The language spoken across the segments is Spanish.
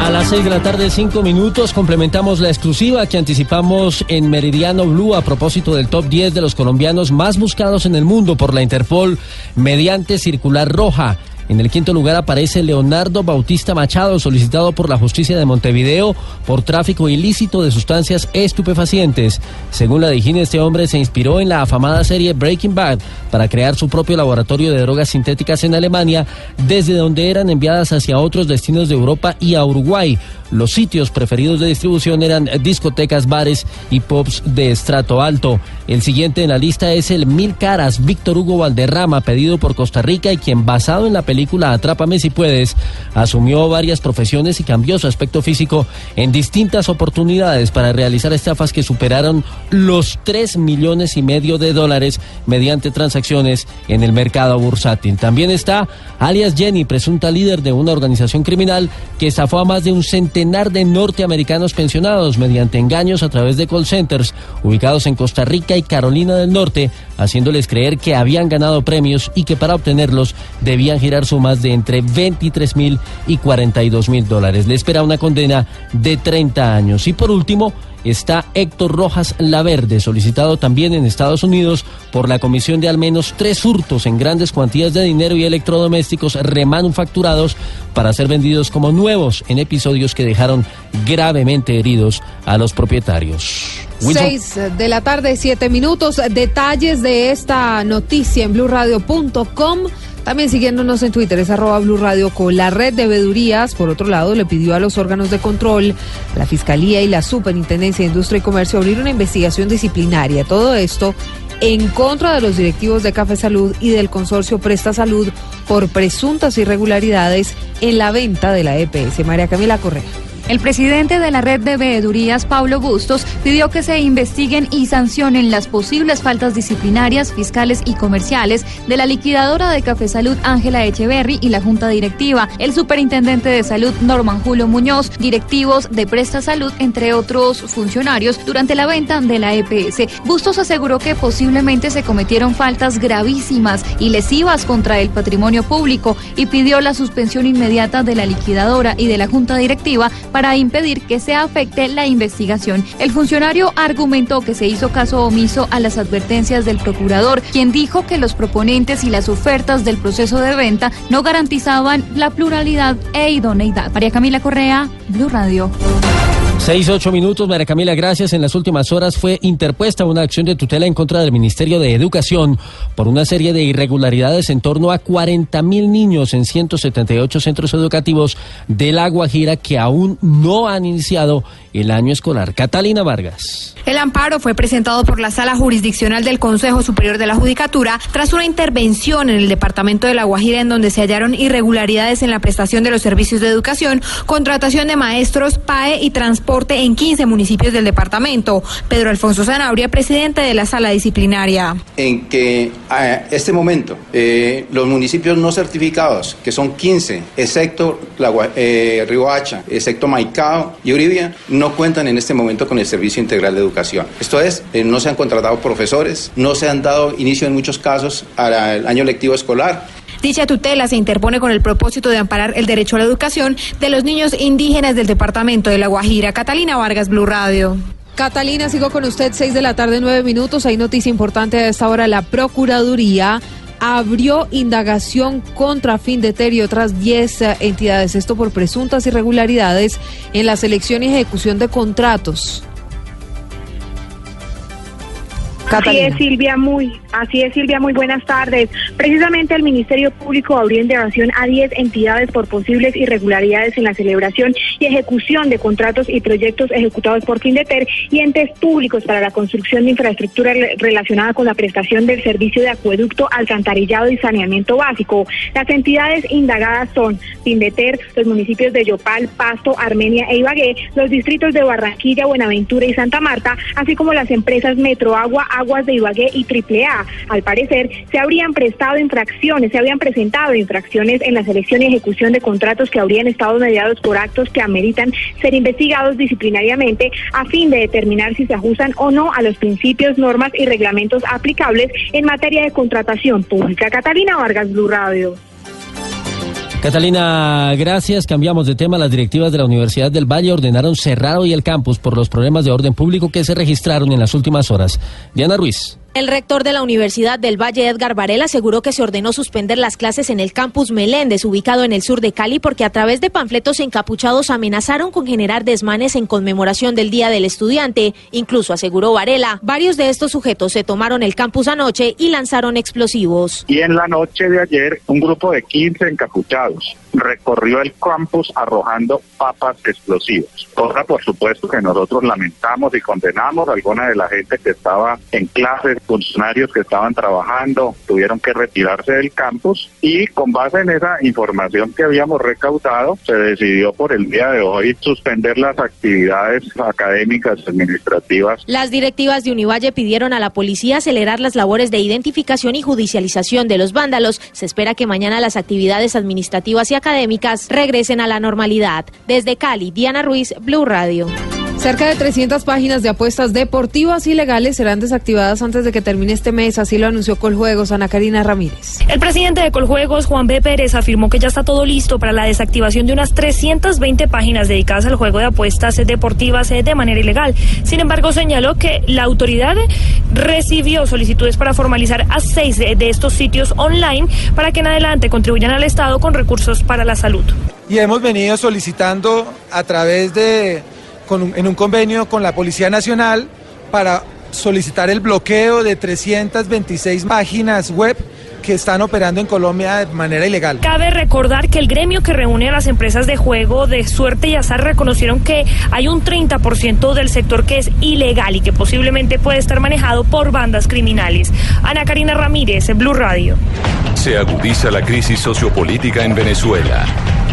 A las 6 de la tarde, 5 minutos, complementamos la exclusiva que anticipamos en Meridiano Blue a propósito del top 10 de los colombianos más buscados en el mundo por la Interpol mediante circular roja. En el quinto lugar aparece Leonardo Bautista Machado, solicitado por la justicia de Montevideo por tráfico ilícito de sustancias estupefacientes. Según la Dijín, este hombre se inspiró en la afamada serie Breaking Bad para crear su propio laboratorio de drogas sintéticas en Alemania, desde donde eran enviadas hacia otros destinos de Europa y a Uruguay. Los sitios preferidos de distribución eran discotecas, bares y pubs de estrato alto. El siguiente en la lista es el Mil Caras Víctor Hugo Valderrama, pedido por Costa Rica y quien basado en la película Atrápame si puedes, asumió varias profesiones y cambió su aspecto físico en distintas oportunidades para realizar estafas que superaron los 3 millones y medio de dólares mediante transacciones en el mercado bursátil. También está alias Jenny, presunta líder de una organización criminal que estafó a más de un centenar de norteamericanos pensionados mediante engaños a través de call centers ubicados en Costa Rica y Carolina del Norte, haciéndoles creer que habían ganado premios y que para obtenerlos debían girar sumas de entre 23 mil y 42 mil dólares. Le espera una condena de 30 años. Y por último, está Héctor Rojas Laverde, solicitado también en Estados Unidos por la comisión de al menos tres hurtos en grandes cuantías de dinero y electrodomésticos remanufacturados para ser vendidos como nuevos en episodios que dejaron gravemente heridos a los propietarios. Wilson. Seis de la tarde, siete minutos. Detalles de esta noticia en blurradio.com. También siguiéndonos en Twitter es arroba Blue Radio con la red de vedurías. Por otro lado, le pidió a los órganos de control, la Fiscalía y la Superintendencia de Industria y Comercio abrir una investigación disciplinaria. Todo esto en contra de los directivos de Café Salud y del consorcio Presta Salud por presuntas irregularidades en la venta de la EPS. María Camila Correa. El presidente de la red de veedurías, Pablo Bustos, pidió que se investiguen y sancionen las posibles faltas disciplinarias, fiscales y comerciales de la liquidadora de Café Salud, Ángela Echeverry, y la junta directiva, el superintendente de salud, Norman Julio Muñoz, directivos de Presta Salud, entre otros funcionarios, durante la venta de la EPS. Bustos aseguró que posiblemente se cometieron faltas gravísimas y lesivas contra el patrimonio público y pidió la suspensión inmediata de la liquidadora y de la junta directiva para impedir que se afecte la investigación. El funcionario argumentó que se hizo caso omiso a las advertencias del procurador, quien dijo que los proponentes y las ofertas del proceso de venta no garantizaban la pluralidad e idoneidad. María Camila Correa, Blue Radio. Seis, ocho minutos, María Camila, gracias. En las últimas horas fue interpuesta una acción de tutela en contra del Ministerio de Educación por una serie de irregularidades en torno a 40 mil niños en 178 centros educativos de La Guajira que aún no han iniciado el año escolar. Catalina Vargas. El amparo fue presentado por la Sala Jurisdiccional del Consejo Superior de la Judicatura tras una intervención en el Departamento de La Guajira en donde se hallaron irregularidades en la prestación de los servicios de educación, contratación de maestros, PAE y transporte en 15 municipios del departamento. Pedro Alfonso Zanabria, presidente de la Sala Disciplinaria. En que a este momento eh, los municipios no certificados, que son 15, excepto la, eh, Riohacha, excepto Maicao y Uribia, no cuentan en este momento con el Servicio Integral de Educación. Esto es, eh, no se han contratado profesores, no se han dado inicio en muchos casos al año lectivo escolar. Dicha tutela se interpone con el propósito de amparar el derecho a la educación de los niños indígenas del departamento de La Guajira. Catalina Vargas, Blue Radio. Catalina, sigo con usted, seis de la tarde, nueve minutos. Hay noticia importante a esta hora. La Procuraduría abrió indagación contra Findeter y otras 10 eh, entidades. Esto por presuntas irregularidades en la selección y ejecución de contratos. Así es, Silvia, muy, así es, Silvia, muy buenas tardes. Precisamente el Ministerio Público abrió indagación a 10 entidades por posibles irregularidades en la celebración y ejecución de contratos y proyectos ejecutados por Findeter y entes públicos para la construcción de infraestructura relacionada con la prestación del servicio de acueducto, alcantarillado y saneamiento básico. Las entidades indagadas son Findeter, los municipios de Yopal, Pasto, Armenia e Ibagué, los distritos de Barranquilla, Buenaventura y Santa Marta, así como las empresas Metroagua, Aguas de Ibagué y AAA. Al parecer, se habrían prestado infracciones, se habían presentado infracciones en la selección y ejecución de contratos que habrían estado mediados por actos que ameritan ser investigados disciplinariamente a fin de determinar si se ajustan o no a los principios, normas y reglamentos aplicables en materia de contratación pública. Catalina Vargas, Blue Radio. Catalina, gracias. Cambiamos de tema. Las directivas de la Universidad del Valle ordenaron cerrar hoy el campus por los problemas de orden público que se registraron en las últimas horas. Diana Ruiz. El rector de la Universidad del Valle, Edgar Varela, aseguró que se ordenó suspender las clases en el campus Meléndez, ubicado en el sur de Cali, porque a través de panfletos encapuchados amenazaron con generar desmanes en conmemoración del Día del Estudiante. Incluso, aseguró Varela, varios de estos sujetos se tomaron el campus anoche y lanzaron explosivos. Y en la noche de ayer, un grupo de 15 encapuchados recorrió el campus arrojando papas explosivas. Cosa, por supuesto, que nosotros lamentamos y condenamos. Alguna de la gente que estaba en clases, funcionarios que estaban trabajando, tuvieron que retirarse del campus y con base en esa información que habíamos recaudado, se decidió por el día de hoy suspender las actividades académicas administrativas. Las directivas de Univalle pidieron a la policía acelerar las labores de identificación y judicialización de los vándalos. Se espera que mañana las actividades administrativas y académicas regresen a la normalidad. Desde Cali, Diana Ruiz, Blue Radio. Cerca de 300 páginas de apuestas deportivas ilegales serán desactivadas antes de que termine este mes, así lo anunció Coljuegos Ana Karina Ramírez. El presidente de Coljuegos, Juan B. Pérez, afirmó que ya está todo listo para la desactivación de unas 320 páginas dedicadas al juego de apuestas deportivas de manera ilegal. Sin embargo, señaló que la autoridad recibió solicitudes para formalizar a seis de estos sitios online para que en adelante contribuyan al Estado con recursos para la salud. Y hemos venido solicitando a través de en un convenio con la Policía Nacional para solicitar el bloqueo de 326 páginas web que están operando en Colombia de manera ilegal. Cabe recordar que el gremio que reúne a las empresas de juego de suerte y azar reconocieron que hay un 30% del sector que es ilegal y que posiblemente puede estar manejado por bandas criminales. Ana Karina Ramírez, Blue Radio. Se agudiza la crisis sociopolítica en Venezuela.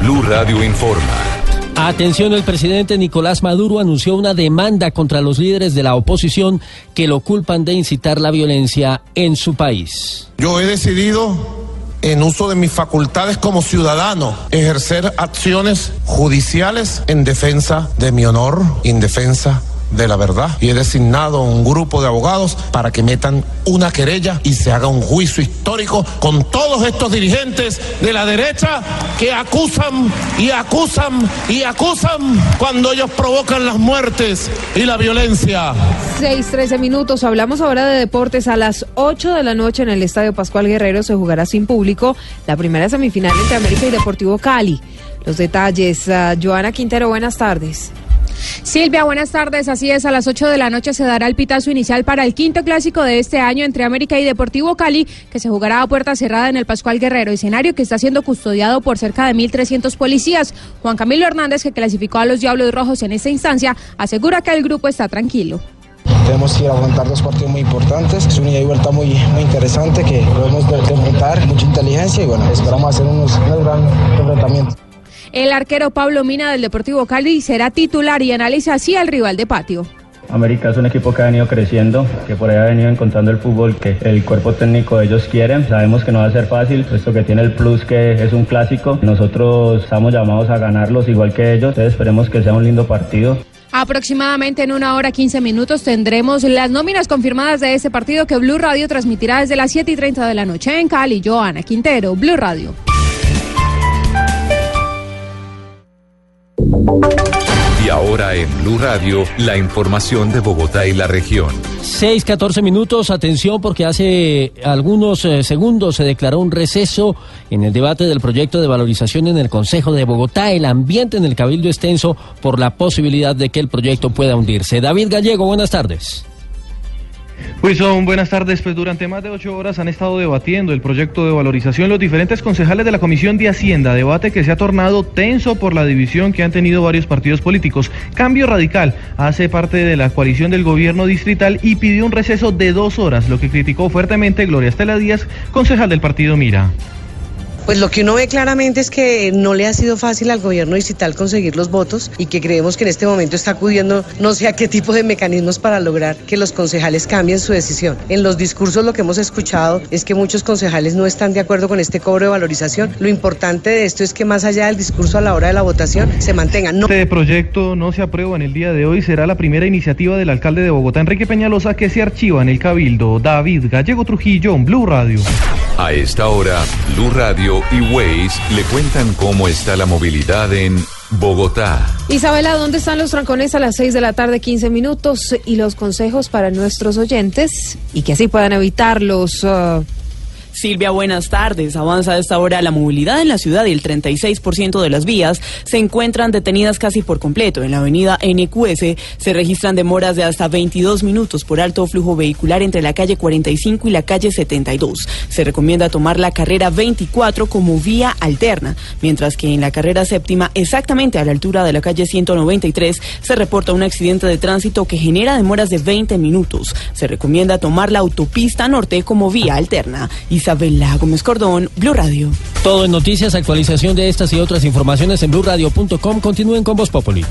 Blue Radio informa. Atención, el presidente Nicolás Maduro anunció una demanda contra los líderes de la oposición que lo culpan de incitar la violencia en su país. Yo he decidido, en uso de mis facultades como ciudadano, ejercer acciones judiciales en defensa de mi honor, en defensa de la verdad y he designado un grupo de abogados para que metan una querella y se haga un juicio histórico con todos estos dirigentes de la derecha que acusan y acusan y acusan cuando ellos provocan las muertes y la violencia. 6, 13 minutos. Hablamos ahora de deportes. A las 8 de la noche en el Estadio Pascual Guerrero se jugará sin público la primera semifinal entre América y Deportivo Cali. Los detalles. Uh, Joana Quintero, buenas tardes. Silvia, buenas tardes. Así es, a las 8 de la noche se dará el pitazo inicial para el quinto clásico de este año entre América y Deportivo Cali, que se jugará a puerta cerrada en el Pascual Guerrero, escenario que está siendo custodiado por cerca de 1.300 policías. Juan Camilo Hernández, que clasificó a los Diablos Rojos en esta instancia, asegura que el grupo está tranquilo. Tenemos que aguantar dos partidos muy importantes. Es una ida y vuelta muy, muy interesante que podemos enfrentar, mucha inteligencia y bueno, esperamos hacer unos, unos grandes enfrentamientos. El arquero Pablo Mina del Deportivo Cali será titular y analiza así al rival de patio. América es un equipo que ha venido creciendo, que por ahí ha venido encontrando el fútbol que el cuerpo técnico de ellos quieren. Sabemos que no va a ser fácil, puesto que tiene el plus que es un clásico. Nosotros estamos llamados a ganarlos igual que ellos, entonces esperemos que sea un lindo partido. Aproximadamente en una hora 15 minutos tendremos las nóminas confirmadas de este partido que Blue Radio transmitirá desde las 7 y 30 de la noche en Cali. Joana Quintero, Blue Radio. Y ahora en Blue Radio, la información de Bogotá y la región. 6, 14 minutos, atención porque hace algunos eh, segundos se declaró un receso en el debate del proyecto de valorización en el Consejo de Bogotá. El ambiente en el Cabildo extenso por la posibilidad de que el proyecto pueda hundirse. David Gallego, buenas tardes. Wilson, buenas tardes. Pues durante más de ocho horas han estado debatiendo el proyecto de valorización los diferentes concejales de la Comisión de Hacienda, debate que se ha tornado tenso por la división que han tenido varios partidos políticos. Cambio Radical hace parte de la coalición del gobierno distrital y pidió un receso de dos horas, lo que criticó fuertemente Gloria Estela Díaz, concejal del partido Mira. Pues lo que uno ve claramente es que no le ha sido fácil al gobierno distrital conseguir los votos y que creemos que en este momento está acudiendo no sé a qué tipo de mecanismos para lograr que los concejales cambien su decisión. En los discursos lo que hemos escuchado es que muchos concejales no están de acuerdo con este cobro de valorización. Lo importante de esto es que más allá del discurso a la hora de la votación se mantenga. No... Este proyecto no se aprueba en el día de hoy. Será la primera iniciativa del alcalde de Bogotá, Enrique Peñalosa, que se archiva en el Cabildo. David Gallego Trujillo, Blue Radio. A esta hora, Blue Radio y Waze le cuentan cómo está la movilidad en Bogotá. Isabela, ¿dónde están los trancones a las 6 de la tarde, 15 minutos? Y los consejos para nuestros oyentes y que así puedan evitar los... Uh, Silvia, buenas tardes. Avanza a esta hora la movilidad en la ciudad y el 36% de las vías se encuentran detenidas casi por completo. En la avenida NQS se registran demoras de hasta 22 minutos por alto flujo vehicular entre la calle 45 y la calle 72. Se recomienda tomar la carrera 24 como vía alterna, mientras que en la carrera séptima, exactamente a la altura de la calle 193, se reporta un accidente de tránsito que genera demoras de 20 minutos. Se recomienda tomar la autopista norte como vía alterna. Isabela Gómez Cordón, Blue Radio. Todo en noticias, actualización de estas y otras informaciones en blueradio.com. Continúen con Voz Populi.